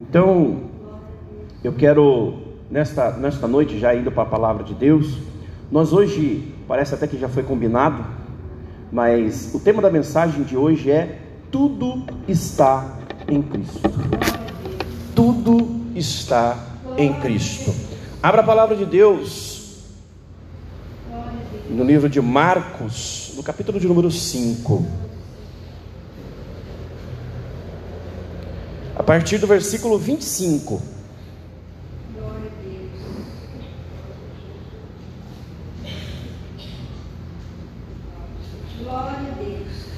Então, eu quero, nesta, nesta noite, já indo para a palavra de Deus, nós hoje, parece até que já foi combinado, mas o tema da mensagem de hoje é: Tudo está em Cristo. Tudo está em Cristo. Abra a palavra de Deus no livro de Marcos, no capítulo de número 5. Partir do versículo 25.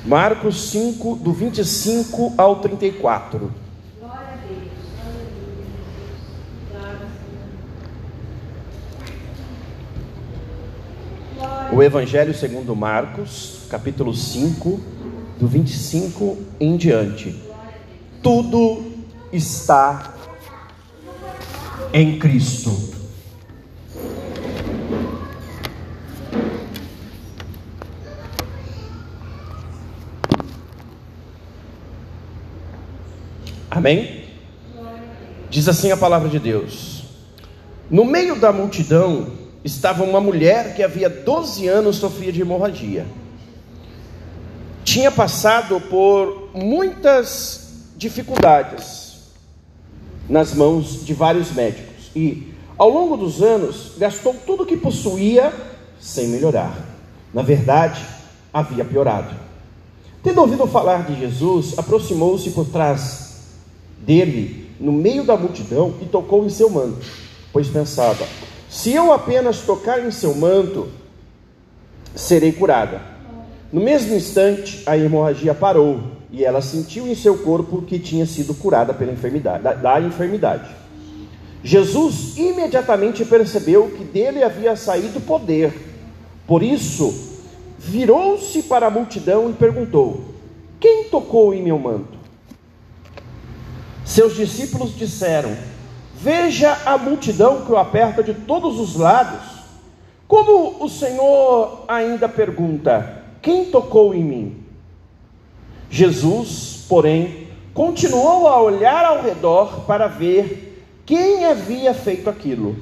Marcos 5, do 25 ao 34. O Evangelho segundo Marcos, capítulo 5, do 25 em diante. Tudo está em Cristo. Amém? Diz assim a palavra de Deus: No meio da multidão estava uma mulher que havia 12 anos sofria de hemorragia. Tinha passado por muitas dificuldades nas mãos de vários médicos e, ao longo dos anos, gastou tudo o que possuía sem melhorar. Na verdade, havia piorado. Tendo ouvido falar de Jesus, aproximou-se por trás dele, no meio da multidão, e tocou em seu manto, pois pensava: se eu apenas tocar em seu manto, serei curada. No mesmo instante, a hemorragia parou e ela sentiu em seu corpo que tinha sido curada pela enfermidade, da, da enfermidade. Jesus imediatamente percebeu que dele havia saído poder. Por isso, virou-se para a multidão e perguntou: Quem tocou em meu manto? Seus discípulos disseram: Veja a multidão que o aperta de todos os lados. Como o Senhor ainda pergunta: Quem tocou em mim? Jesus, porém, continuou a olhar ao redor para ver quem havia feito aquilo.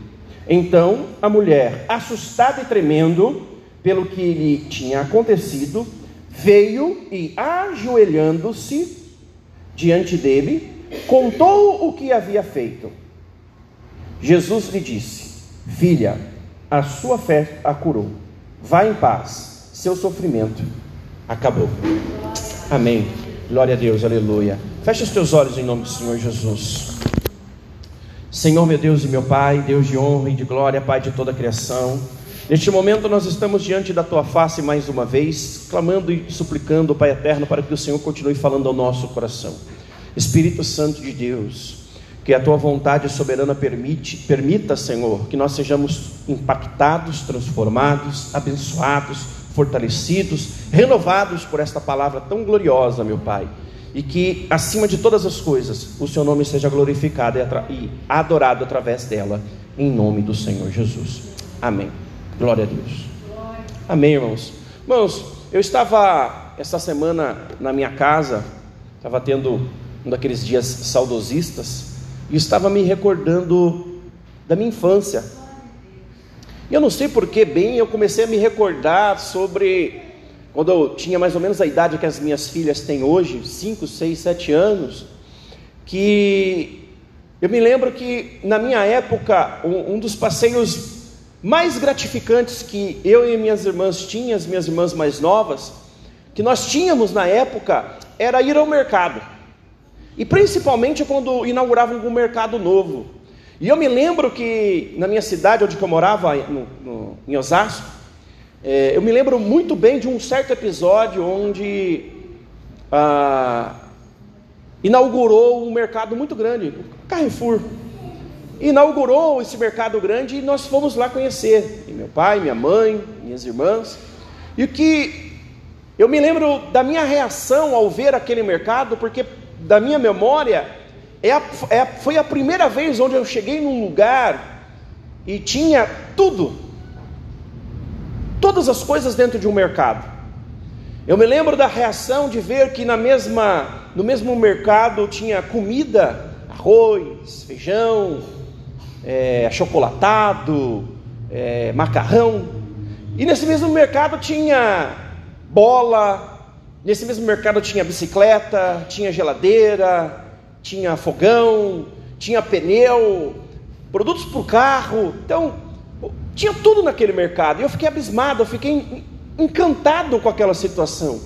Então a mulher, assustada e tremendo pelo que lhe tinha acontecido, veio e, ajoelhando-se diante dele, contou o que havia feito. Jesus lhe disse: Filha, a sua fé a curou. Vá em paz, seu sofrimento acabou. Amém. Glória a Deus, aleluia. Feche os teus olhos em nome do Senhor Jesus. Senhor, meu Deus e meu Pai, Deus de honra e de glória, Pai de toda a criação. Neste momento nós estamos diante da tua face mais uma vez, clamando e suplicando, Pai eterno, para que o Senhor continue falando ao nosso coração. Espírito Santo de Deus, que a tua vontade soberana permite, permita, Senhor, que nós sejamos impactados, transformados, abençoados, fortalecidos, renovados por esta palavra tão gloriosa, meu Pai. E que, acima de todas as coisas, o Seu nome seja glorificado e adorado através dela, em nome do Senhor Jesus. Amém. Glória a Deus. Amém, irmãos. Irmãos, eu estava essa semana na minha casa, estava tendo um daqueles dias saudosistas, e estava me recordando da minha infância eu não sei por que bem eu comecei a me recordar sobre quando eu tinha mais ou menos a idade que as minhas filhas têm hoje, 5, 6, 7 anos, que eu me lembro que na minha época um, um dos passeios mais gratificantes que eu e minhas irmãs tinham, as minhas irmãs mais novas, que nós tínhamos na época, era ir ao mercado. E principalmente quando inauguravam um mercado novo. E eu me lembro que na minha cidade, onde eu morava, no, no, em Osasco, é, eu me lembro muito bem de um certo episódio onde ah, inaugurou um mercado muito grande, Carrefour. Inaugurou esse mercado grande e nós fomos lá conhecer. E meu pai, minha mãe, minhas irmãs. E o que eu me lembro da minha reação ao ver aquele mercado, porque da minha memória é a, é, foi a primeira vez onde eu cheguei num lugar e tinha tudo, todas as coisas dentro de um mercado. Eu me lembro da reação de ver que na mesma, no mesmo mercado tinha comida, arroz, feijão, é, chocolatado, é, macarrão. E nesse mesmo mercado tinha bola, nesse mesmo mercado tinha bicicleta, tinha geladeira, tinha fogão, tinha pneu, produtos para o carro. Então, tinha tudo naquele mercado. E eu fiquei abismado, eu fiquei encantado com aquela situação.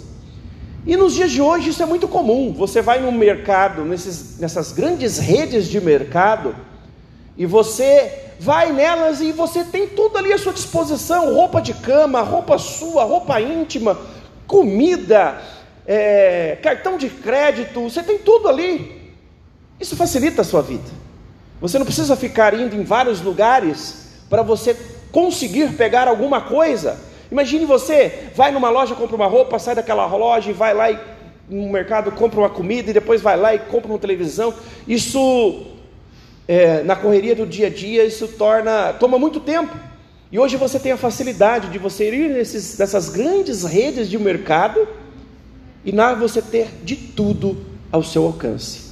E nos dias de hoje isso é muito comum. Você vai no mercado, nesses, nessas grandes redes de mercado, e você vai nelas e você tem tudo ali à sua disposição: roupa de cama, roupa sua, roupa íntima, comida, é, cartão de crédito, você tem tudo ali. Isso facilita a sua vida. Você não precisa ficar indo em vários lugares para você conseguir pegar alguma coisa. Imagine você vai numa loja, compra uma roupa, sai daquela loja e vai lá e, no mercado compra uma comida e depois vai lá e compra uma televisão. Isso é, na correria do dia a dia, isso torna, toma muito tempo. E hoje você tem a facilidade de você ir nesses, nessas grandes redes de mercado e lá você ter de tudo ao seu alcance.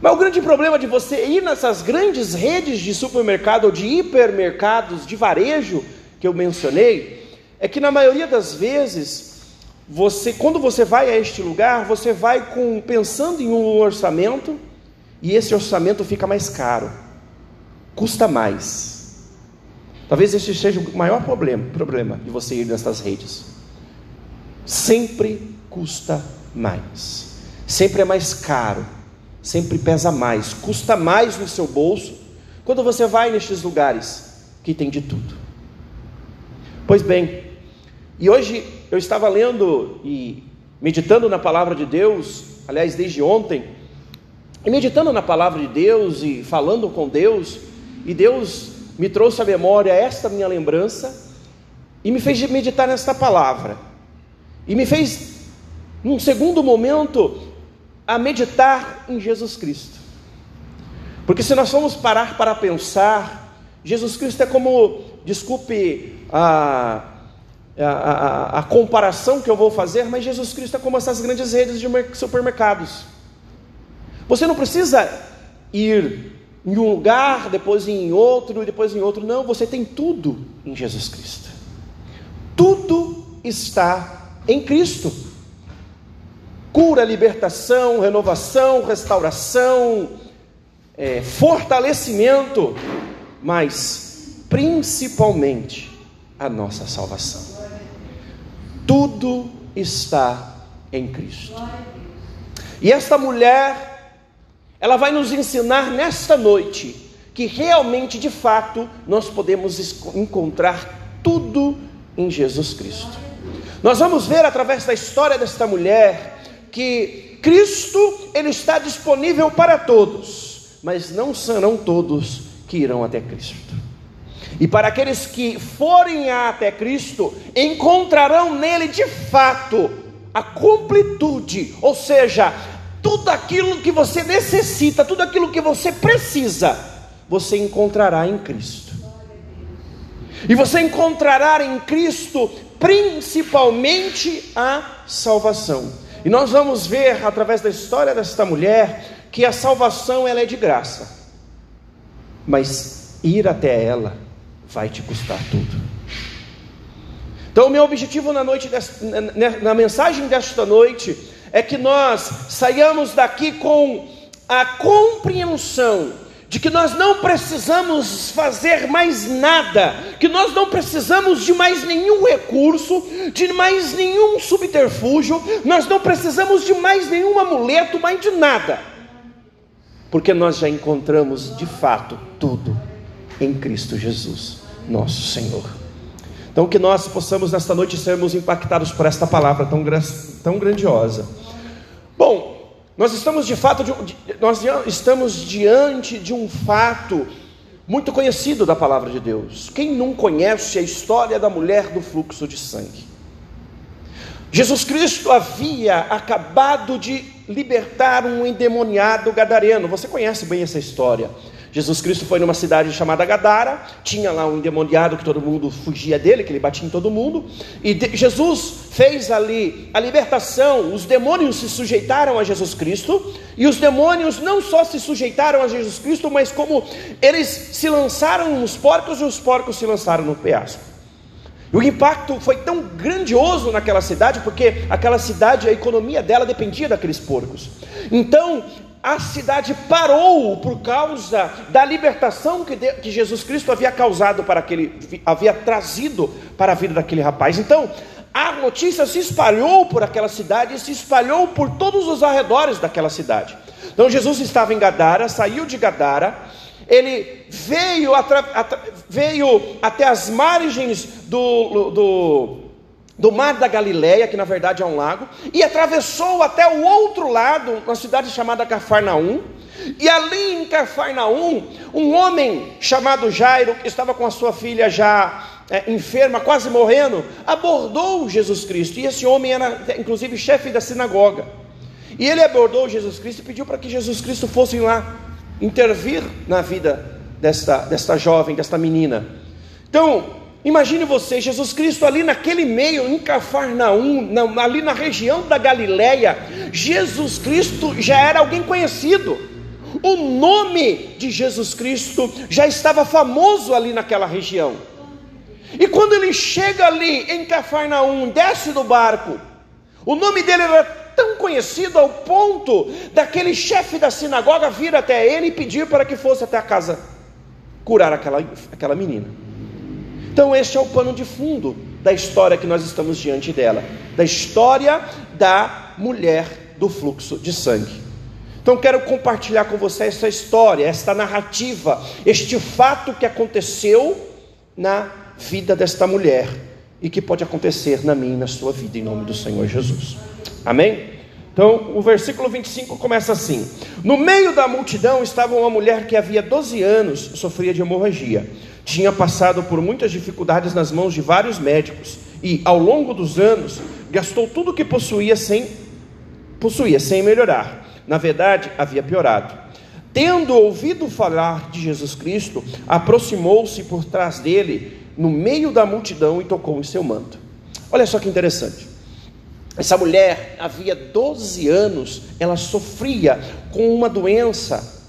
Mas o grande problema de você ir nessas grandes redes de supermercado ou de hipermercados de varejo que eu mencionei, é que na maioria das vezes, você, quando você vai a este lugar, você vai com pensando em um orçamento, e esse orçamento fica mais caro, custa mais. Talvez esse seja o maior problema, problema de você ir nessas redes. Sempre custa mais, sempre é mais caro, sempre pesa mais, custa mais no seu bolso quando você vai nestes lugares que tem de tudo. Pois bem, e hoje eu estava lendo e meditando na palavra de Deus, aliás, desde ontem, e meditando na palavra de Deus e falando com Deus, e Deus me trouxe à memória esta minha lembrança e me fez meditar nesta palavra. E me fez, num segundo momento, a meditar em Jesus Cristo. Porque se nós formos parar para pensar, Jesus Cristo é como, desculpe a, a, a, a comparação que eu vou fazer, mas Jesus Cristo é como essas grandes redes de supermercados. Você não precisa ir em um lugar, depois em outro, depois em outro. Não, você tem tudo em Jesus Cristo. Tudo está em Cristo. Cura, libertação, renovação, restauração, é, fortalecimento, mas principalmente a nossa salvação. Tudo está em Cristo. E esta mulher ela vai nos ensinar nesta noite que realmente, de fato, nós podemos encontrar tudo em Jesus Cristo. Nós vamos ver através da história desta mulher que Cristo ele está disponível para todos, mas não serão todos que irão até Cristo. E para aqueles que forem até Cristo, encontrarão nele de fato a completude, ou seja, tudo aquilo que você necessita, tudo aquilo que você precisa, você encontrará em Cristo. E você encontrará em Cristo principalmente a salvação. E nós vamos ver através da história desta mulher que a salvação ela é de graça. Mas ir até ela vai te custar tudo. Então, o meu objetivo na noite desta, na, na mensagem desta noite é que nós saiamos daqui com a compreensão de que nós não precisamos fazer mais nada, que nós não precisamos de mais nenhum recurso, de mais nenhum subterfúgio, nós não precisamos de mais nenhum amuleto, mais de nada, porque nós já encontramos de fato tudo em Cristo Jesus, nosso Senhor. Então, que nós possamos nesta noite sermos impactados por esta palavra tão, tão grandiosa. Bom, nós estamos de fato, de, nós estamos diante de um fato muito conhecido da palavra de Deus. Quem não conhece a história da mulher do fluxo de sangue? Jesus Cristo havia acabado de libertar um endemoniado gadareno. Você conhece bem essa história. Jesus Cristo foi numa cidade chamada Gadara, tinha lá um endemoniado que todo mundo fugia dele, que ele batia em todo mundo, e de, Jesus fez ali a libertação, os demônios se sujeitaram a Jesus Cristo, e os demônios não só se sujeitaram a Jesus Cristo, mas como eles se lançaram nos porcos e os porcos se lançaram no penhasco. E o impacto foi tão grandioso naquela cidade, porque aquela cidade, a economia dela dependia daqueles porcos. Então, a cidade parou por causa da libertação que, de, que Jesus Cristo havia causado para aquele, havia trazido para a vida daquele rapaz. Então, a notícia se espalhou por aquela cidade e se espalhou por todos os arredores daquela cidade. Então Jesus estava em Gadara, saiu de Gadara, ele veio, atra, atra, veio até as margens do, do do mar da Galileia, que na verdade é um lago, e atravessou até o outro lado, uma cidade chamada Cafarnaum. E ali em Cafarnaum, um homem chamado Jairo, que estava com a sua filha já é, enferma, quase morrendo, abordou Jesus Cristo. E esse homem era, inclusive, chefe da sinagoga. E ele abordou Jesus Cristo e pediu para que Jesus Cristo fosse lá intervir na vida desta, desta jovem, desta menina. Então, Imagine você, Jesus Cristo ali naquele meio, em Cafarnaum, na, ali na região da Galileia, Jesus Cristo já era alguém conhecido. O nome de Jesus Cristo já estava famoso ali naquela região. E quando ele chega ali em Cafarnaum, desce do barco, o nome dele era tão conhecido ao ponto daquele chefe da sinagoga vir até ele e pedir para que fosse até a casa curar aquela, aquela menina. Então, este é o pano de fundo da história que nós estamos diante dela, da história da mulher do fluxo de sangue. Então, quero compartilhar com você essa história, esta narrativa, este fato que aconteceu na vida desta mulher e que pode acontecer na minha e na sua vida, em nome do Senhor Jesus. Amém? Então, o versículo 25 começa assim: No meio da multidão estava uma mulher que havia 12 anos sofria de hemorragia tinha passado por muitas dificuldades nas mãos de vários médicos e, ao longo dos anos, gastou tudo o que possuía sem possuía sem melhorar. Na verdade, havia piorado. Tendo ouvido falar de Jesus Cristo, aproximou-se por trás dele, no meio da multidão, e tocou em seu manto. Olha só que interessante. Essa mulher havia 12 anos, ela sofria com uma doença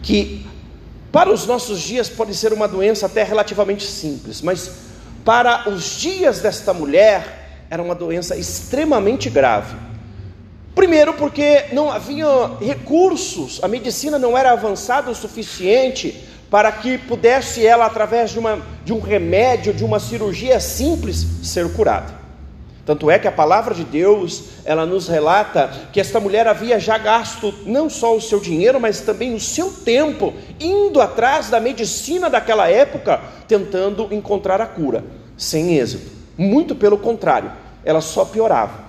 que para os nossos dias pode ser uma doença até relativamente simples, mas para os dias desta mulher era uma doença extremamente grave. Primeiro, porque não havia recursos, a medicina não era avançada o suficiente para que pudesse ela, através de, uma, de um remédio, de uma cirurgia simples, ser curada. Tanto é que a palavra de Deus, ela nos relata que esta mulher havia já gasto não só o seu dinheiro, mas também o seu tempo indo atrás da medicina daquela época, tentando encontrar a cura, sem êxito. Muito pelo contrário, ela só piorava.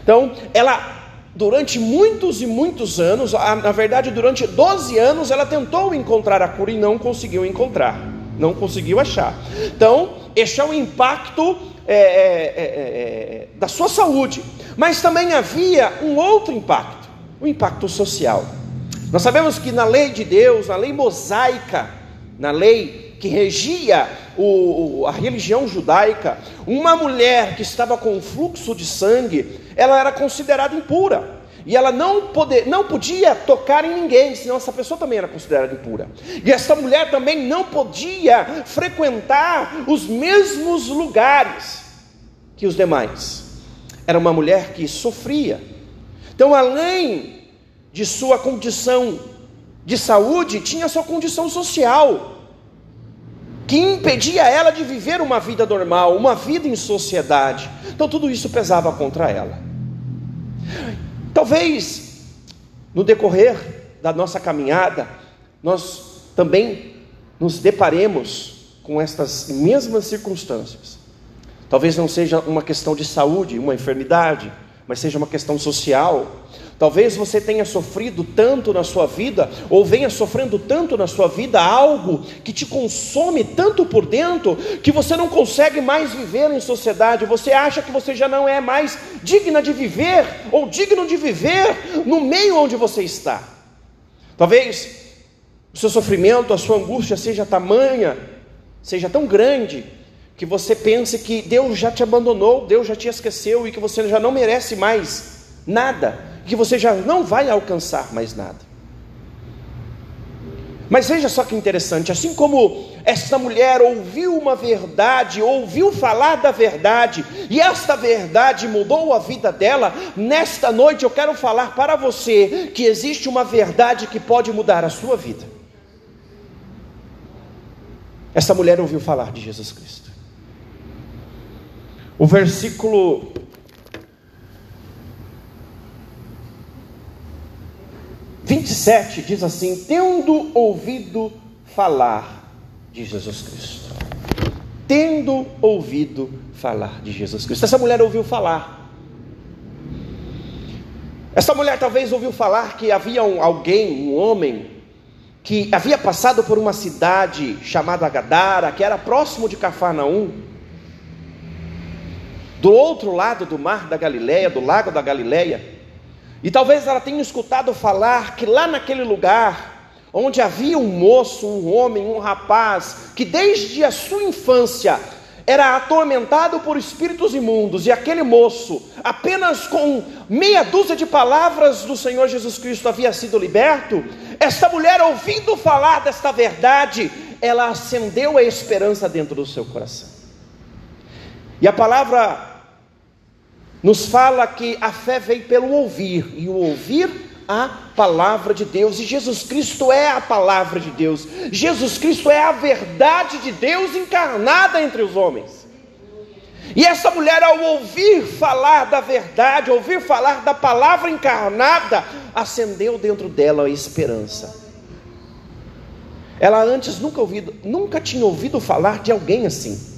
Então, ela durante muitos e muitos anos, na verdade, durante 12 anos, ela tentou encontrar a cura e não conseguiu encontrar, não conseguiu achar. Então, este é o impacto é é, é, é, é, da sua saúde, mas também havia um outro impacto, o um impacto social. Nós sabemos que na lei de Deus, na lei mosaica, na lei que regia o, a religião judaica, uma mulher que estava com fluxo de sangue, ela era considerada impura. E ela não, poder, não podia tocar em ninguém, senão essa pessoa também era considerada impura. E essa mulher também não podia frequentar os mesmos lugares que os demais. Era uma mulher que sofria. Então, além de sua condição de saúde, tinha sua condição social, que impedia ela de viver uma vida normal, uma vida em sociedade. Então, tudo isso pesava contra ela. Talvez no decorrer da nossa caminhada, nós também nos deparemos com estas mesmas circunstâncias. Talvez não seja uma questão de saúde, uma enfermidade, mas seja uma questão social. Talvez você tenha sofrido tanto na sua vida, ou venha sofrendo tanto na sua vida, algo que te consome tanto por dentro, que você não consegue mais viver em sociedade, você acha que você já não é mais digna de viver, ou digno de viver no meio onde você está. Talvez o seu sofrimento, a sua angústia seja tamanha, seja tão grande, que você pense que Deus já te abandonou, Deus já te esqueceu e que você já não merece mais nada, que você já não vai alcançar mais nada. Mas veja só que interessante, assim como esta mulher ouviu uma verdade, ouviu falar da verdade, e esta verdade mudou a vida dela, nesta noite eu quero falar para você que existe uma verdade que pode mudar a sua vida. Essa mulher ouviu falar de Jesus Cristo. O versículo vinte e sete diz assim: tendo ouvido falar de Jesus Cristo. Tendo ouvido falar de Jesus Cristo. Essa mulher ouviu falar. Essa mulher talvez ouviu falar que havia um, alguém, um homem, que havia passado por uma cidade chamada Gadara, que era próximo de Cafarnaum, do outro lado do mar da Galileia, do lago da Galileia, e talvez ela tenha escutado falar que lá naquele lugar, onde havia um moço, um homem, um rapaz, que desde a sua infância era atormentado por espíritos imundos, e aquele moço, apenas com meia dúzia de palavras do Senhor Jesus Cristo, havia sido liberto, esta mulher, ouvindo falar desta verdade, ela acendeu a esperança dentro do seu coração. E a palavra nos fala que a fé vem pelo ouvir, e o ouvir a palavra de Deus, e Jesus Cristo é a palavra de Deus, Jesus Cristo é a verdade de Deus encarnada entre os homens. E essa mulher, ao ouvir falar da verdade, ouvir falar da palavra encarnada, acendeu dentro dela a esperança. Ela antes nunca, ouvido, nunca tinha ouvido falar de alguém assim.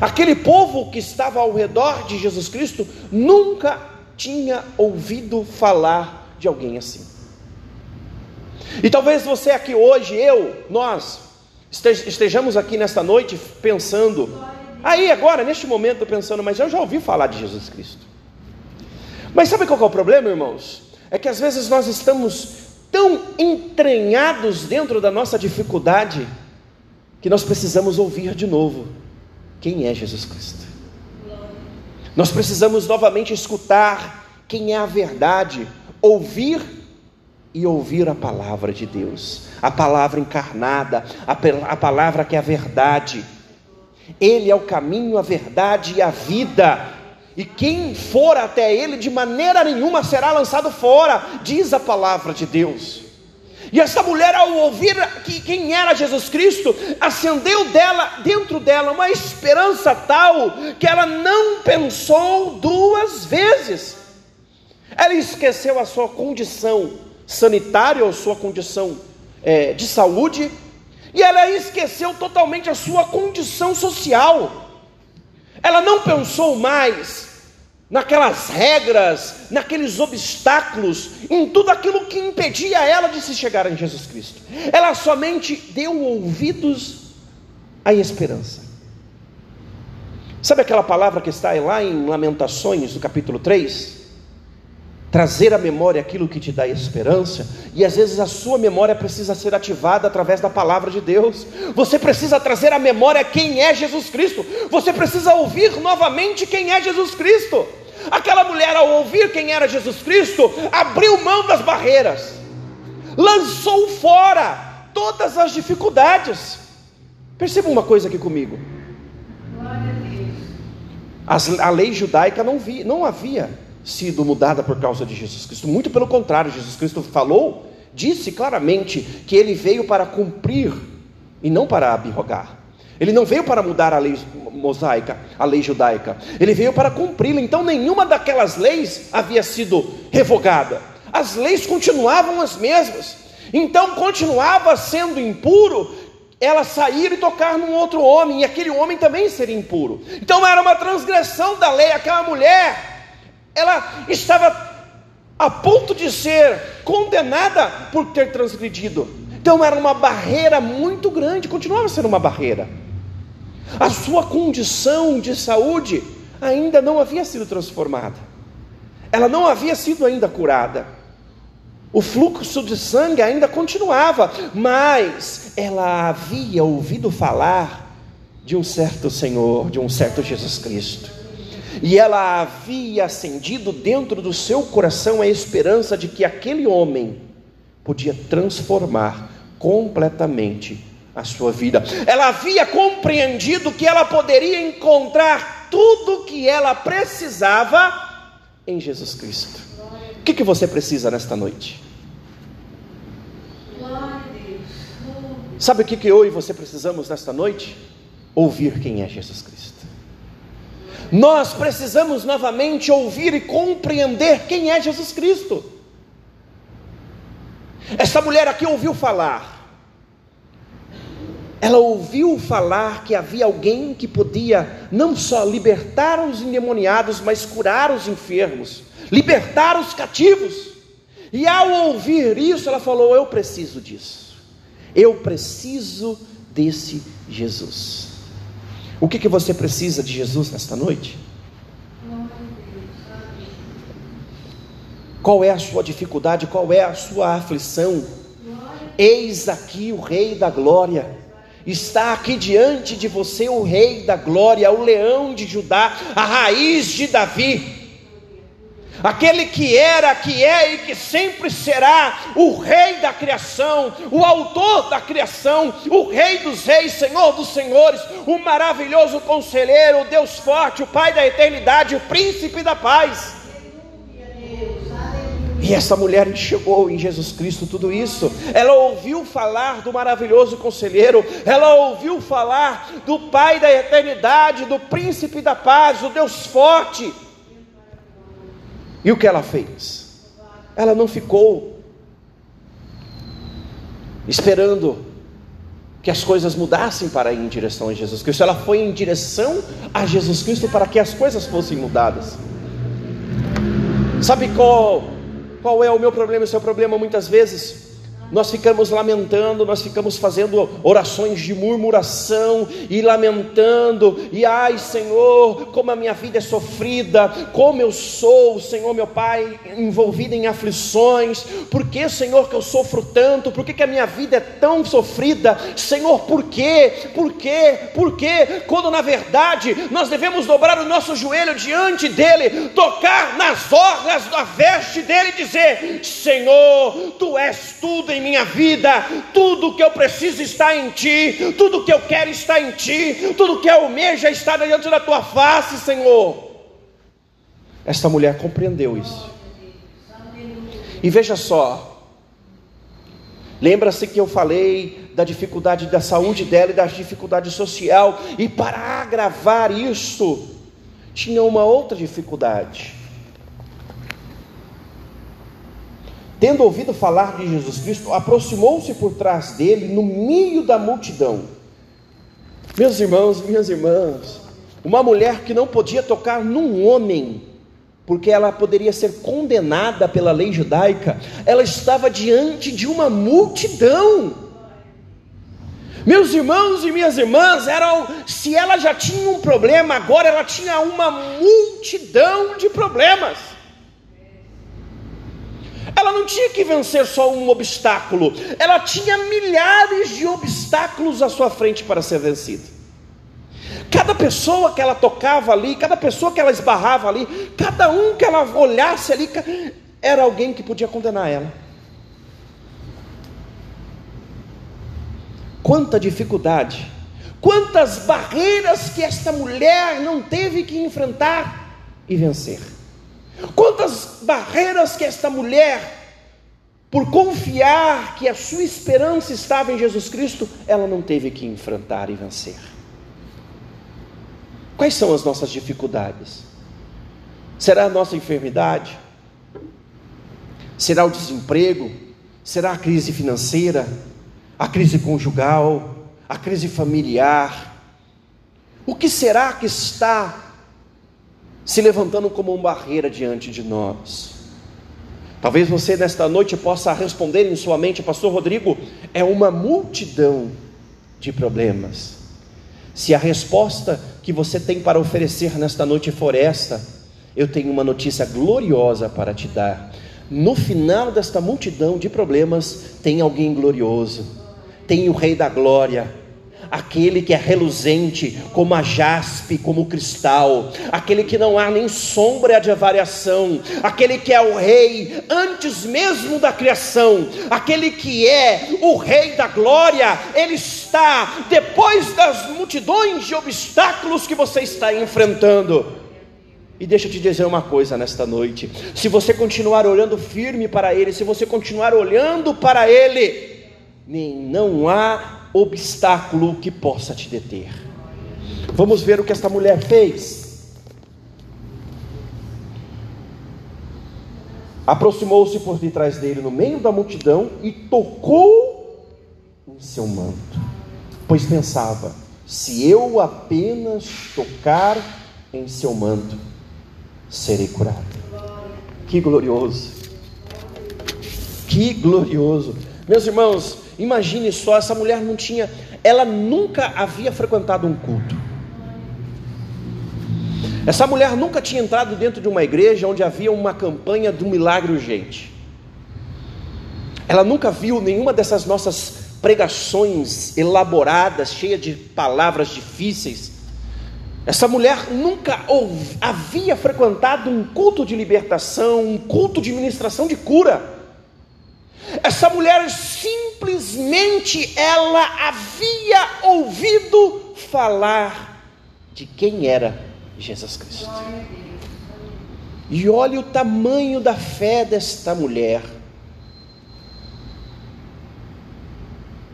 Aquele povo que estava ao redor de Jesus Cristo nunca tinha ouvido falar de alguém assim. E talvez você aqui hoje, eu, nós, estejamos aqui nesta noite pensando, aí agora, neste momento, pensando, mas eu já ouvi falar de Jesus Cristo. Mas sabe qual é o problema, irmãos? É que às vezes nós estamos tão entranhados dentro da nossa dificuldade que nós precisamos ouvir de novo quem é Jesus Cristo. Nós precisamos novamente escutar quem é a verdade, ouvir e ouvir a palavra de Deus, a palavra encarnada, a, palavra que é a verdade. Ele é o caminho, a verdade e a vida e quem for até ele de maneira nenhuma será lançado fora, diz a palavra de Deus. E essa mulher, ao ouvir que quem era Jesus Cristo, acendeu dela, dentro dela, uma esperança tal que ela não pensou duas vezes. Ela esqueceu a sua condição sanitária ou sua condição é, de saúde, e ela esqueceu totalmente a sua condição social. Ela não pensou mais naquelas regras, naqueles obstáculos, em tudo aquilo que impedia ela de se chegar em Jesus Cristo. Ela somente deu ouvidos à esperança. Sabe aquela palavra que está lá em Lamentações, no capítulo 3? Trazer à memória aquilo que te dá esperança, e às vezes a sua memória precisa ser ativada através da palavra de Deus. Você precisa trazer à memória quem é Jesus Cristo. Você precisa ouvir novamente quem é Jesus Cristo. Aquela mulher, ao ouvir quem era Jesus Cristo, abriu mão das barreiras, lançou fora todas as dificuldades. Perceba uma coisa aqui comigo. As, a lei judaica não, vi, não havia sido mudada por causa de Jesus Cristo. Muito pelo contrário, Jesus Cristo falou, disse claramente que ele veio para cumprir e não para abrogar. Ele não veio para mudar a lei mosaica, a lei judaica. Ele veio para cumpri-la. Então nenhuma daquelas leis havia sido revogada. As leis continuavam as mesmas. Então continuava sendo impuro ela sair e tocar num outro homem, e aquele homem também seria impuro. Então era uma transgressão da lei, aquela mulher ela estava a ponto de ser condenada por ter transgredido. Então era uma barreira muito grande, continuava sendo uma barreira. A sua condição de saúde ainda não havia sido transformada. Ela não havia sido ainda curada. O fluxo de sangue ainda continuava, mas ela havia ouvido falar de um certo Senhor, de um certo Jesus Cristo. E ela havia acendido dentro do seu coração a esperança de que aquele homem podia transformar completamente a sua vida. Ela havia compreendido que ela poderia encontrar tudo o que ela precisava em Jesus Cristo. O que, que você precisa nesta noite? Sabe o que, que eu e você precisamos nesta noite? Ouvir quem é Jesus Cristo. Nós precisamos novamente ouvir e compreender quem é Jesus Cristo. Essa mulher aqui ouviu falar, ela ouviu falar que havia alguém que podia não só libertar os endemoniados, mas curar os enfermos, libertar os cativos. E ao ouvir isso, ela falou: Eu preciso disso, eu preciso desse Jesus. O que, que você precisa de Jesus nesta noite? Qual é a sua dificuldade? Qual é a sua aflição? Eis aqui o Rei da Glória. Está aqui diante de você o Rei da Glória, o leão de Judá, a raiz de Davi aquele que era, que é e que sempre será o Rei da criação, o Autor da criação, o Rei dos Reis, Senhor dos Senhores, o maravilhoso Conselheiro, o Deus forte, o Pai da eternidade, o Príncipe da paz. E essa mulher enxergou em Jesus Cristo tudo isso. Ela ouviu falar do maravilhoso conselheiro, ela ouviu falar do Pai da eternidade, do Príncipe da paz, o Deus forte. E o que ela fez? Ela não ficou esperando que as coisas mudassem para ir em direção a Jesus Cristo. Ela foi em direção a Jesus Cristo para que as coisas fossem mudadas. Sabe qual, qual é o meu problema e o seu problema muitas vezes? Nós ficamos lamentando, nós ficamos fazendo orações de murmuração e lamentando, e ai Senhor, como a minha vida é sofrida, como eu sou, Senhor meu Pai, envolvido em aflições, por que Senhor que eu sofro tanto, por que, que a minha vida é tão sofrida, Senhor, por quê, por quê, por quê, quando na verdade nós devemos dobrar o nosso joelho diante dEle, tocar nas orlas da veste dEle e dizer: Senhor, Tu és tudo em em minha vida, tudo que eu preciso está em Ti, tudo que eu quero está em Ti, tudo que eu almejo está diante da Tua face, Senhor. Esta mulher compreendeu isso. E veja só, lembra-se que eu falei da dificuldade da saúde dela e da dificuldade social, e para agravar isso, tinha uma outra dificuldade. Tendo ouvido falar de Jesus Cristo, aproximou-se por trás dele, no meio da multidão. Meus irmãos, minhas irmãs, uma mulher que não podia tocar num homem, porque ela poderia ser condenada pela lei judaica, ela estava diante de uma multidão. Meus irmãos e minhas irmãs, eram, se ela já tinha um problema, agora ela tinha uma multidão de problemas. Ela não tinha que vencer só um obstáculo, ela tinha milhares de obstáculos à sua frente para ser vencida. Cada pessoa que ela tocava ali, cada pessoa que ela esbarrava ali, cada um que ela olhasse ali, era alguém que podia condenar ela. Quanta dificuldade, quantas barreiras que esta mulher não teve que enfrentar e vencer. Quantas barreiras que esta mulher, por confiar que a sua esperança estava em Jesus Cristo, ela não teve que enfrentar e vencer. Quais são as nossas dificuldades? Será a nossa enfermidade? Será o desemprego? Será a crise financeira? A crise conjugal? A crise familiar? O que será que está se levantando como uma barreira diante de nós. Talvez você nesta noite possa responder em sua mente, Pastor Rodrigo, é uma multidão de problemas. Se a resposta que você tem para oferecer nesta noite for esta, eu tenho uma notícia gloriosa para te dar. no final desta multidão de problemas tem alguém glorioso, tem o Rei da Glória aquele que é reluzente, como a jaspe, como o cristal, aquele que não há nem sombra de variação, aquele que é o rei antes mesmo da criação, aquele que é o rei da glória, ele está depois das multidões de obstáculos que você está enfrentando. E deixa eu te dizer uma coisa nesta noite: se você continuar olhando firme para Ele, se você continuar olhando para Ele, nem não há obstáculo que possa te deter. Vamos ver o que esta mulher fez. Aproximou-se por detrás dele no meio da multidão e tocou em seu manto, pois pensava: se eu apenas tocar em seu manto, serei curado. Que glorioso! Que glorioso! Meus irmãos, Imagine só, essa mulher não tinha, ela nunca havia frequentado um culto. Essa mulher nunca tinha entrado dentro de uma igreja onde havia uma campanha do milagre urgente. Ela nunca viu nenhuma dessas nossas pregações elaboradas, cheias de palavras difíceis. Essa mulher nunca havia frequentado um culto de libertação, um culto de ministração de cura. Essa mulher simplesmente ela havia ouvido falar de quem era Jesus Cristo. E olhe o tamanho da fé desta mulher.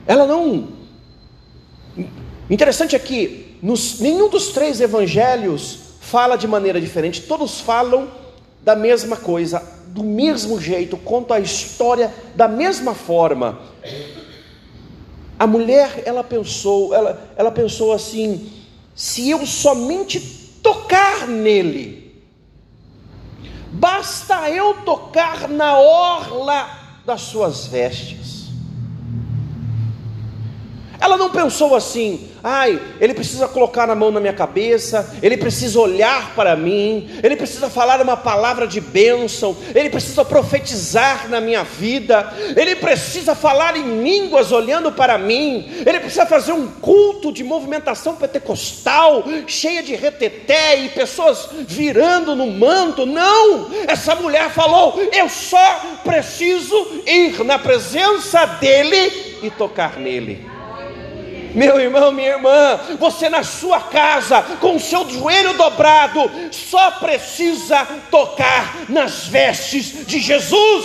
Ela não. Interessante aqui, nos, nenhum dos três evangelhos fala de maneira diferente, todos falam da mesma coisa do mesmo jeito, conta a história da mesma forma. A mulher, ela pensou, ela, ela pensou assim: se eu somente tocar nele, basta eu tocar na orla das suas vestes. Ela não pensou assim, ai, ele precisa colocar a mão na minha cabeça, ele precisa olhar para mim, ele precisa falar uma palavra de bênção, ele precisa profetizar na minha vida, ele precisa falar em línguas olhando para mim, ele precisa fazer um culto de movimentação pentecostal, cheia de reteté e pessoas virando no manto. Não! Essa mulher falou: eu só preciso ir na presença dele e tocar nele. Meu irmão, minha irmã, você na sua casa, com o seu joelho dobrado, só precisa tocar nas vestes de Jesus.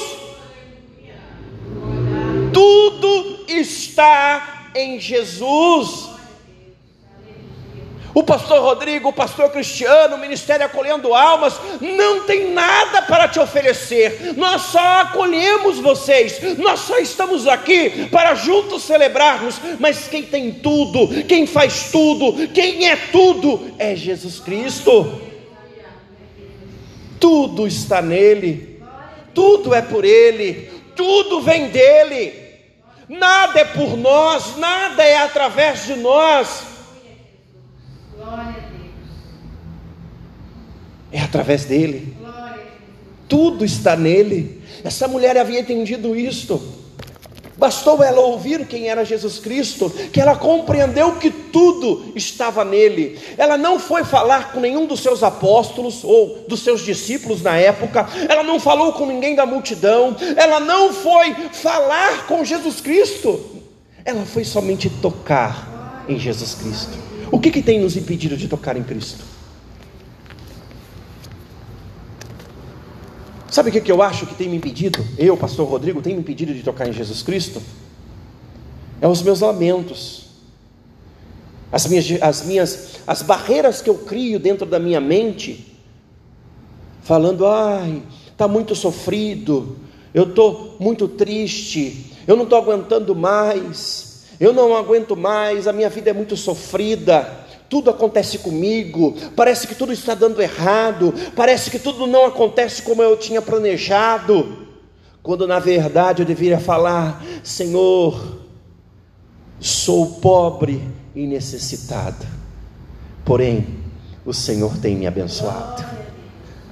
Tudo está em Jesus. O pastor Rodrigo, o pastor Cristiano, o ministério acolhendo almas, não tem nada para te oferecer. Nós só acolhemos vocês. Nós só estamos aqui para juntos celebrarmos. Mas quem tem tudo, quem faz tudo, quem é tudo é Jesus Cristo. Tudo está nele. Tudo é por ele. Tudo vem dele. Nada é por nós, nada é através de nós É através dele. Tudo está nele. Essa mulher havia entendido isto. Bastou ela ouvir quem era Jesus Cristo, que ela compreendeu que tudo estava nele. Ela não foi falar com nenhum dos seus apóstolos ou dos seus discípulos na época, ela não falou com ninguém da multidão, ela não foi falar com Jesus Cristo, ela foi somente tocar em Jesus Cristo. O que, que tem nos impedido de tocar em Cristo? Sabe o que, que eu acho que tem me impedido? Eu, pastor Rodrigo, tem me impedido de tocar em Jesus Cristo? É os meus lamentos, as minhas, as minhas, as barreiras que eu crio dentro da minha mente, falando, ai, está muito sofrido, eu estou muito triste, eu não estou aguentando mais, eu não aguento mais, a minha vida é muito sofrida tudo acontece comigo, parece que tudo está dando errado, parece que tudo não acontece como eu tinha planejado, quando na verdade eu deveria falar: Senhor, sou pobre e necessitado, porém o Senhor tem me abençoado.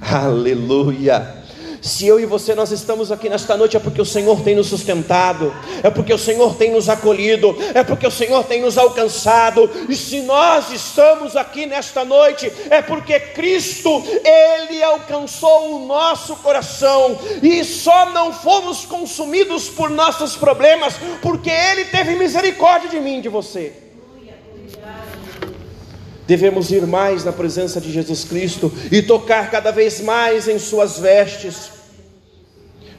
Aleluia! Se eu e você nós estamos aqui nesta noite é porque o Senhor tem nos sustentado, é porque o Senhor tem nos acolhido, é porque o Senhor tem nos alcançado. E se nós estamos aqui nesta noite é porque Cristo ele alcançou o nosso coração e só não fomos consumidos por nossos problemas porque ele teve misericórdia de mim, de você. Devemos ir mais na presença de Jesus Cristo e tocar cada vez mais em Suas vestes,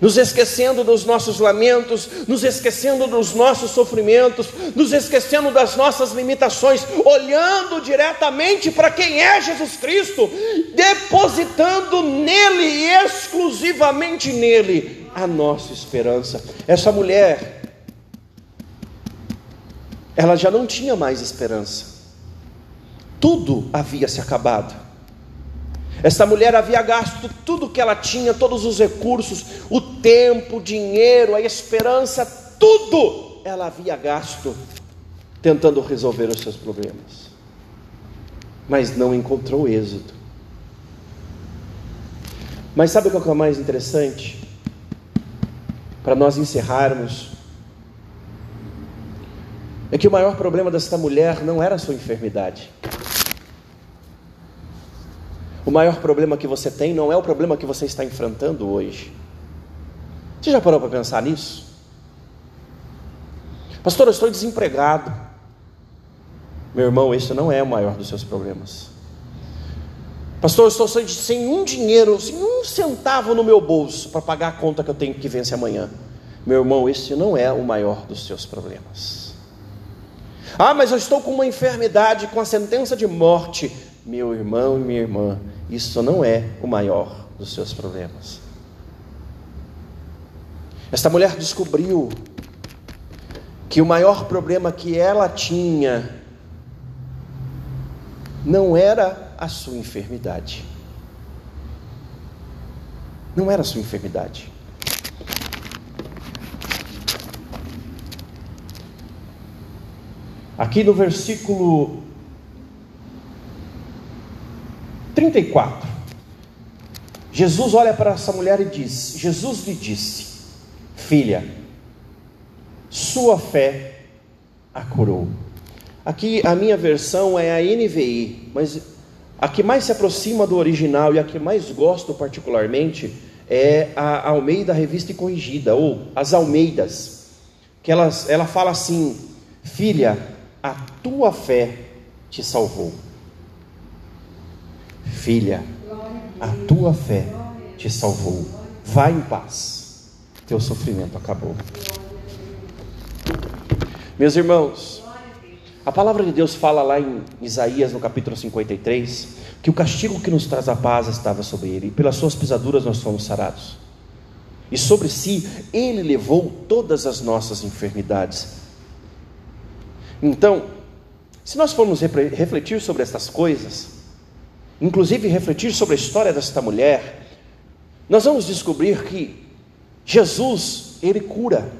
nos esquecendo dos nossos lamentos, nos esquecendo dos nossos sofrimentos, nos esquecendo das nossas limitações, olhando diretamente para quem é Jesus Cristo, depositando nele e exclusivamente nele a nossa esperança. Essa mulher, ela já não tinha mais esperança tudo havia se acabado. Essa mulher havia gasto tudo que ela tinha, todos os recursos, o tempo, o dinheiro, a esperança, tudo ela havia gasto tentando resolver os seus problemas. Mas não encontrou êxito. Mas sabe o que é mais interessante? Para nós encerrarmos, é que o maior problema desta mulher não era a sua enfermidade. O maior problema que você tem não é o problema que você está enfrentando hoje. Você já parou para pensar nisso? Pastor, eu estou desempregado. Meu irmão, esse não é o maior dos seus problemas. Pastor, eu estou sem um dinheiro, sem um centavo no meu bolso para pagar a conta que eu tenho que vencer amanhã. Meu irmão, esse não é o maior dos seus problemas. Ah, mas eu estou com uma enfermidade, com a sentença de morte. Meu irmão e minha irmã, isso não é o maior dos seus problemas. Esta mulher descobriu que o maior problema que ela tinha não era a sua enfermidade. Não era a sua enfermidade. Aqui no versículo 34. Jesus olha para essa mulher e diz: Jesus lhe disse, filha, sua fé a curou. Aqui a minha versão é a NVI, mas a que mais se aproxima do original e a que mais gosto particularmente é a Almeida Revista e Corrigida, ou as Almeidas, que elas, ela fala assim: Filha, a tua fé te salvou. Filha, a tua fé te salvou. Vai em paz. Teu sofrimento acabou. Meus irmãos, a palavra de Deus fala lá em Isaías, no capítulo 53, que o castigo que nos traz a paz estava sobre ele, e pelas suas pisaduras nós fomos sarados. E sobre si ele levou todas as nossas enfermidades. Então, se nós formos refletir sobre estas coisas, inclusive refletir sobre a história desta mulher, nós vamos descobrir que Jesus, ele cura.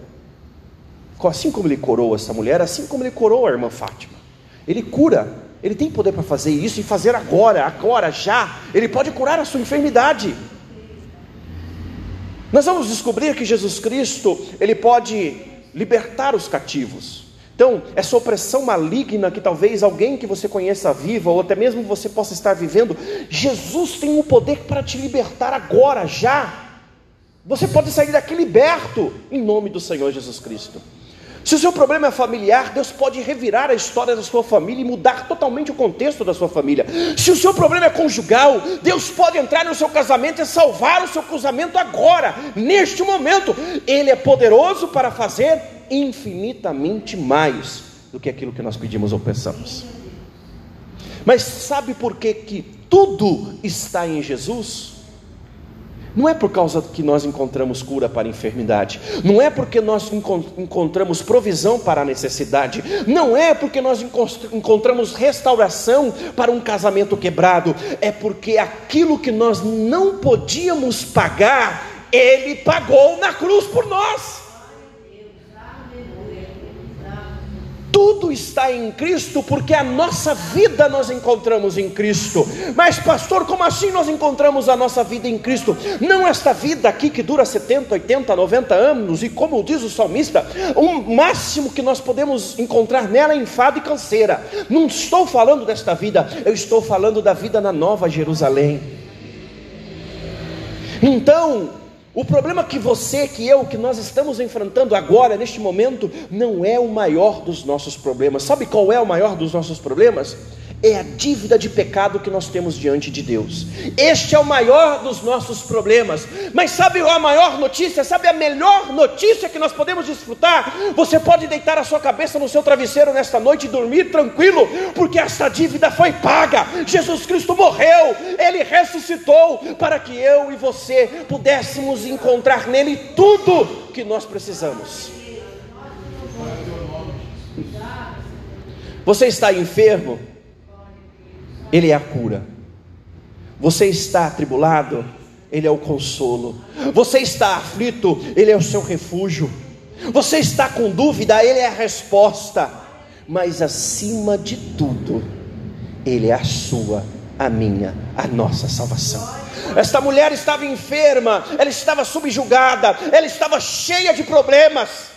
Assim como ele curou essa mulher, assim como ele curou a irmã Fátima. Ele cura, ele tem poder para fazer isso e fazer agora, agora, já. Ele pode curar a sua enfermidade. Nós vamos descobrir que Jesus Cristo, ele pode libertar os cativos. Então, essa opressão maligna que talvez alguém que você conheça viva, ou até mesmo você possa estar vivendo, Jesus tem o poder para te libertar agora, já. Você pode sair daqui liberto, em nome do Senhor Jesus Cristo. Se o seu problema é familiar, Deus pode revirar a história da sua família e mudar totalmente o contexto da sua família. Se o seu problema é conjugal, Deus pode entrar no seu casamento e salvar o seu casamento agora, neste momento. Ele é poderoso para fazer infinitamente mais do que aquilo que nós pedimos ou pensamos. Mas sabe por que, que tudo está em Jesus? Não é por causa que nós encontramos cura para a enfermidade, não é porque nós encontramos provisão para a necessidade, não é porque nós encontramos restauração para um casamento quebrado, é porque aquilo que nós não podíamos pagar, Ele pagou na cruz por nós. Tudo está em Cristo, porque a nossa vida nós encontramos em Cristo. Mas, pastor, como assim nós encontramos a nossa vida em Cristo? Não esta vida aqui que dura 70, 80, 90 anos, e como diz o salmista, o máximo que nós podemos encontrar nela é enfado e canseira. Não estou falando desta vida, eu estou falando da vida na Nova Jerusalém. Então, o problema que você, que eu, que nós estamos enfrentando agora, neste momento, não é o maior dos nossos problemas. Sabe qual é o maior dos nossos problemas? É a dívida de pecado que nós temos diante de Deus. Este é o maior dos nossos problemas. Mas sabe a maior notícia? Sabe a melhor notícia que nós podemos desfrutar? Você pode deitar a sua cabeça no seu travesseiro nesta noite e dormir tranquilo, porque esta dívida foi paga. Jesus Cristo morreu, ele ressuscitou para que eu e você pudéssemos encontrar nele tudo que nós precisamos. Você está enfermo? Ele é a cura. Você está atribulado, Ele é o consolo. Você está aflito, Ele é o seu refúgio. Você está com dúvida, Ele é a resposta. Mas acima de tudo, Ele é a sua, a minha, a nossa salvação. Esta mulher estava enferma, ela estava subjugada, ela estava cheia de problemas.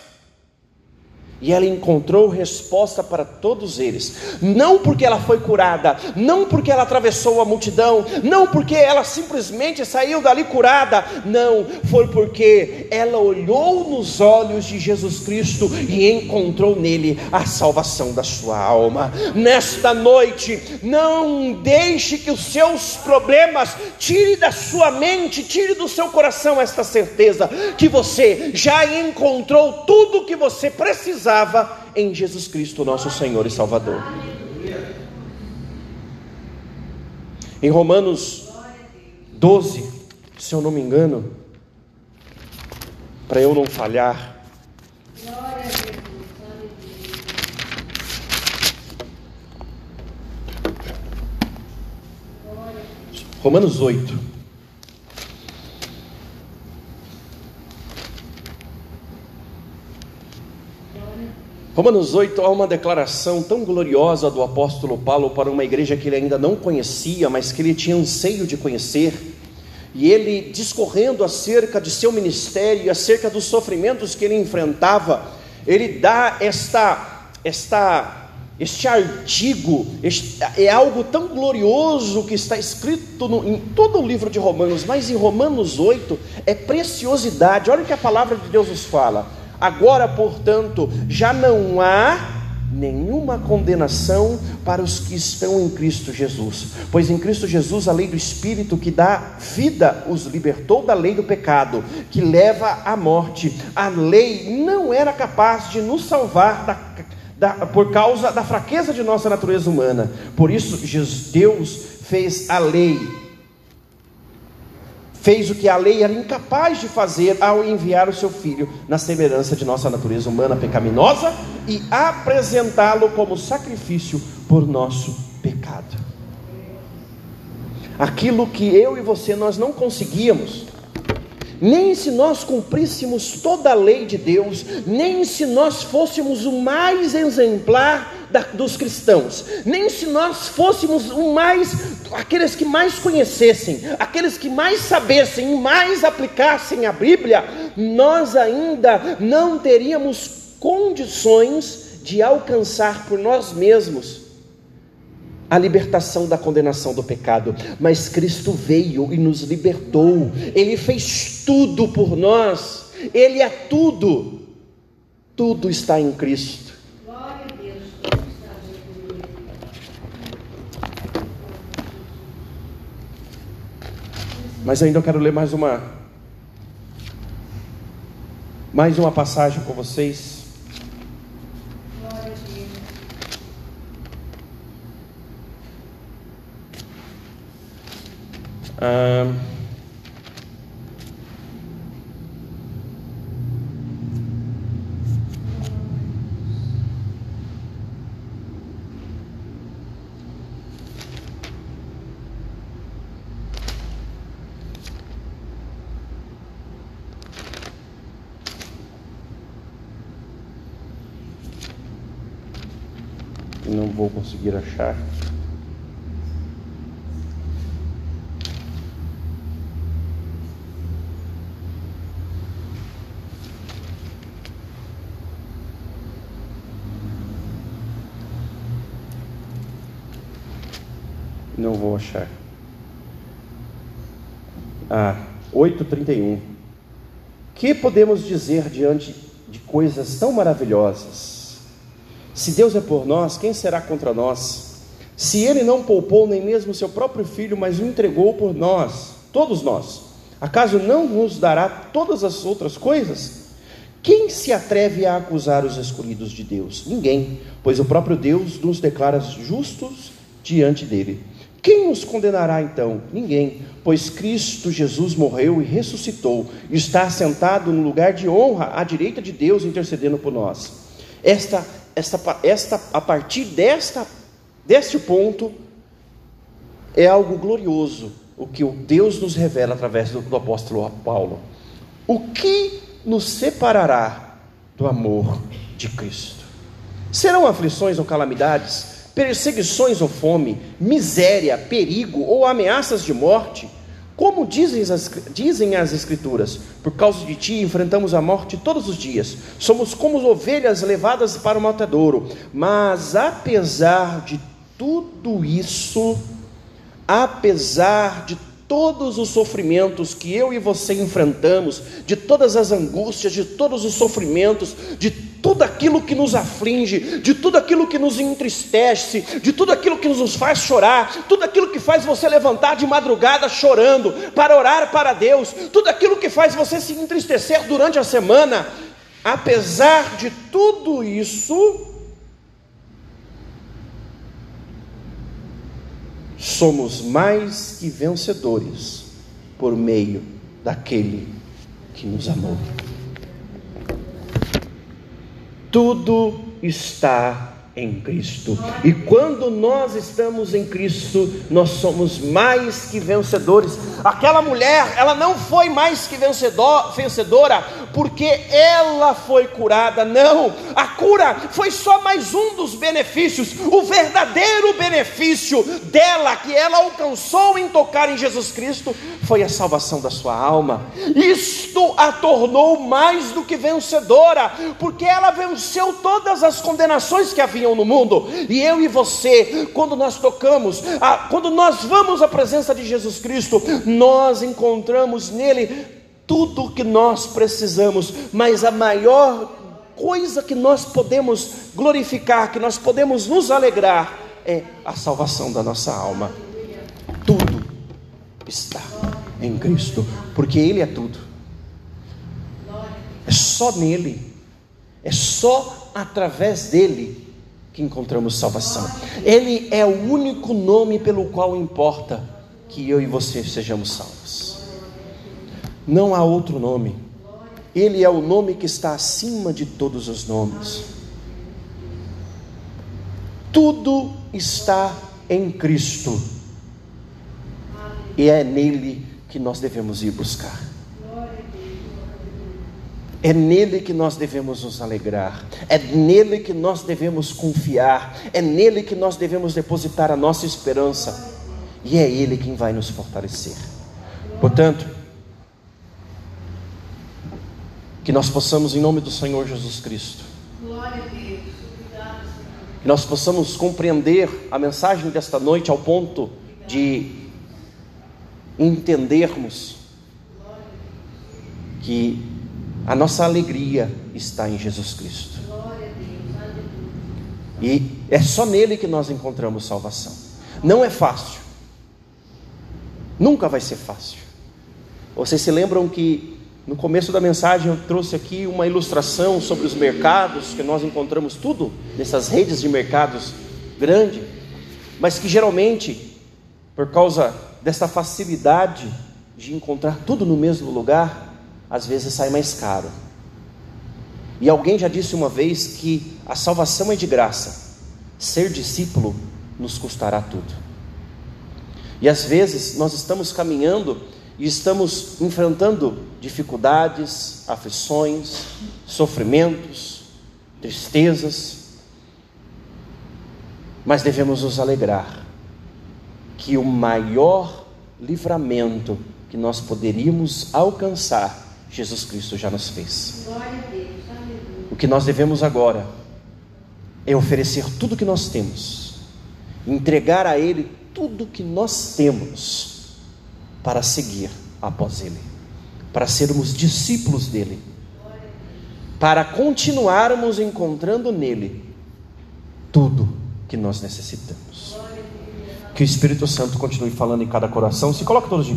E ela encontrou resposta para todos eles. Não porque ela foi curada, não porque ela atravessou a multidão, não porque ela simplesmente saiu dali curada. Não, foi porque ela olhou nos olhos de Jesus Cristo e encontrou nele a salvação da sua alma. Nesta noite, não deixe que os seus problemas tire da sua mente, tire do seu coração esta certeza que você já encontrou tudo o que você precisa precisava em Jesus Cristo, nosso Senhor e Salvador. Em Romanos 12, se eu não me engano, para eu não falhar, Romanos 8. Romanos 8 há uma declaração tão gloriosa do apóstolo Paulo para uma igreja que ele ainda não conhecia, mas que ele tinha anseio de conhecer. E ele discorrendo acerca de seu ministério, acerca dos sofrimentos que ele enfrentava, ele dá esta esta este artigo este, é algo tão glorioso que está escrito no, em todo o livro de Romanos, mas em Romanos 8 é preciosidade. Olha o que a palavra de Deus nos fala. Agora, portanto, já não há nenhuma condenação para os que estão em Cristo Jesus, pois em Cristo Jesus a lei do Espírito que dá vida os libertou da lei do pecado, que leva à morte. A lei não era capaz de nos salvar da, da, por causa da fraqueza de nossa natureza humana, por isso Deus fez a lei fez o que a lei era incapaz de fazer ao enviar o seu filho na semelhança de nossa natureza humana pecaminosa e apresentá-lo como sacrifício por nosso pecado. Aquilo que eu e você nós não conseguíamos, nem se nós cumpríssemos toda a lei de Deus, nem se nós fôssemos o mais exemplar da, dos cristãos, nem se nós fôssemos o mais, aqueles que mais conhecessem, aqueles que mais sabessem, mais aplicassem a Bíblia, nós ainda não teríamos condições de alcançar por nós mesmos a libertação da condenação do pecado, mas Cristo veio e nos libertou, Ele fez tudo por nós, Ele é tudo, tudo está em Cristo. Mas ainda eu quero ler mais uma mais uma passagem com vocês. Um, Não vou conseguir achar. Não vou achar. Ah, 8:31. Que podemos dizer diante de coisas tão maravilhosas? Se Deus é por nós, quem será contra nós? Se ele não poupou nem mesmo seu próprio filho, mas o entregou por nós, todos nós, acaso não nos dará todas as outras coisas? Quem se atreve a acusar os escolhidos de Deus? Ninguém, pois o próprio Deus nos declara justos diante dele. Quem nos condenará então? Ninguém, pois Cristo Jesus morreu e ressuscitou, e está sentado no lugar de honra à direita de Deus, intercedendo por nós. Esta, esta, esta, a partir desta, deste ponto, é algo glorioso o que o Deus nos revela através do, do apóstolo Paulo. O que nos separará do amor de Cristo? Serão aflições ou calamidades? perseguições ou fome, miséria, perigo ou ameaças de morte, como dizem as, dizem as Escrituras, por causa de ti enfrentamos a morte todos os dias, somos como ovelhas levadas para o matadouro, mas apesar de tudo isso, apesar de todos os sofrimentos que eu e você enfrentamos, de todas as angústias, de todos os sofrimentos, de tudo aquilo que nos aflige, de tudo aquilo que nos entristece, de tudo aquilo que nos faz chorar, tudo aquilo que faz você levantar de madrugada chorando para orar para Deus, tudo aquilo que faz você se entristecer durante a semana, apesar de tudo isso, somos mais que vencedores por meio daquele que nos amou. Tudo está em Cristo. E quando nós estamos em Cristo, nós somos mais que vencedores. Aquela mulher, ela não foi mais que vencedor, vencedora porque ela foi curada. Não, a cura foi só mais um dos benefícios. O verdadeiro benefício dela que ela alcançou em tocar em Jesus Cristo foi a salvação da sua alma. Isto a tornou mais do que vencedora, porque ela venceu todas as condenações que no mundo. E eu e você, quando nós tocamos, quando nós vamos à presença de Jesus Cristo, nós encontramos nele tudo o que nós precisamos, mas a maior coisa que nós podemos glorificar, que nós podemos nos alegrar, é a salvação da nossa alma. Tudo está em Cristo, porque Ele é tudo. É só nele, é só através dele que encontramos salvação. Ele é o único nome pelo qual importa que eu e você sejamos salvos. Não há outro nome. Ele é o nome que está acima de todos os nomes. Tudo está em Cristo. E é nele que nós devemos ir buscar. É nele que nós devemos nos alegrar, é nele que nós devemos confiar, é nele que nós devemos depositar a nossa esperança, e é ele quem vai nos fortalecer. Portanto, Que nós possamos, em nome do Senhor Jesus Cristo, que nós possamos compreender a mensagem desta noite ao ponto de entendermos que a nossa alegria está em Jesus Cristo. E é só nele que nós encontramos salvação. Não é fácil. Nunca vai ser fácil. Vocês se lembram que no começo da mensagem eu trouxe aqui uma ilustração sobre os mercados, que nós encontramos tudo nessas redes de mercados grandes, mas que geralmente, por causa dessa facilidade de encontrar tudo no mesmo lugar, às vezes sai mais caro. E alguém já disse uma vez que a salvação é de graça, ser discípulo nos custará tudo. E às vezes nós estamos caminhando e estamos enfrentando dificuldades, aflições, sofrimentos, tristezas. Mas devemos nos alegrar que o maior livramento que nós poderíamos alcançar, Jesus Cristo já nos fez. O que nós devemos agora é oferecer tudo o que nós temos, entregar a Ele tudo o que nós temos para seguir após Ele, para sermos discípulos dele, para continuarmos encontrando nele tudo que nós necessitamos. Que o Espírito Santo continue falando em cada coração. Se coloca todos de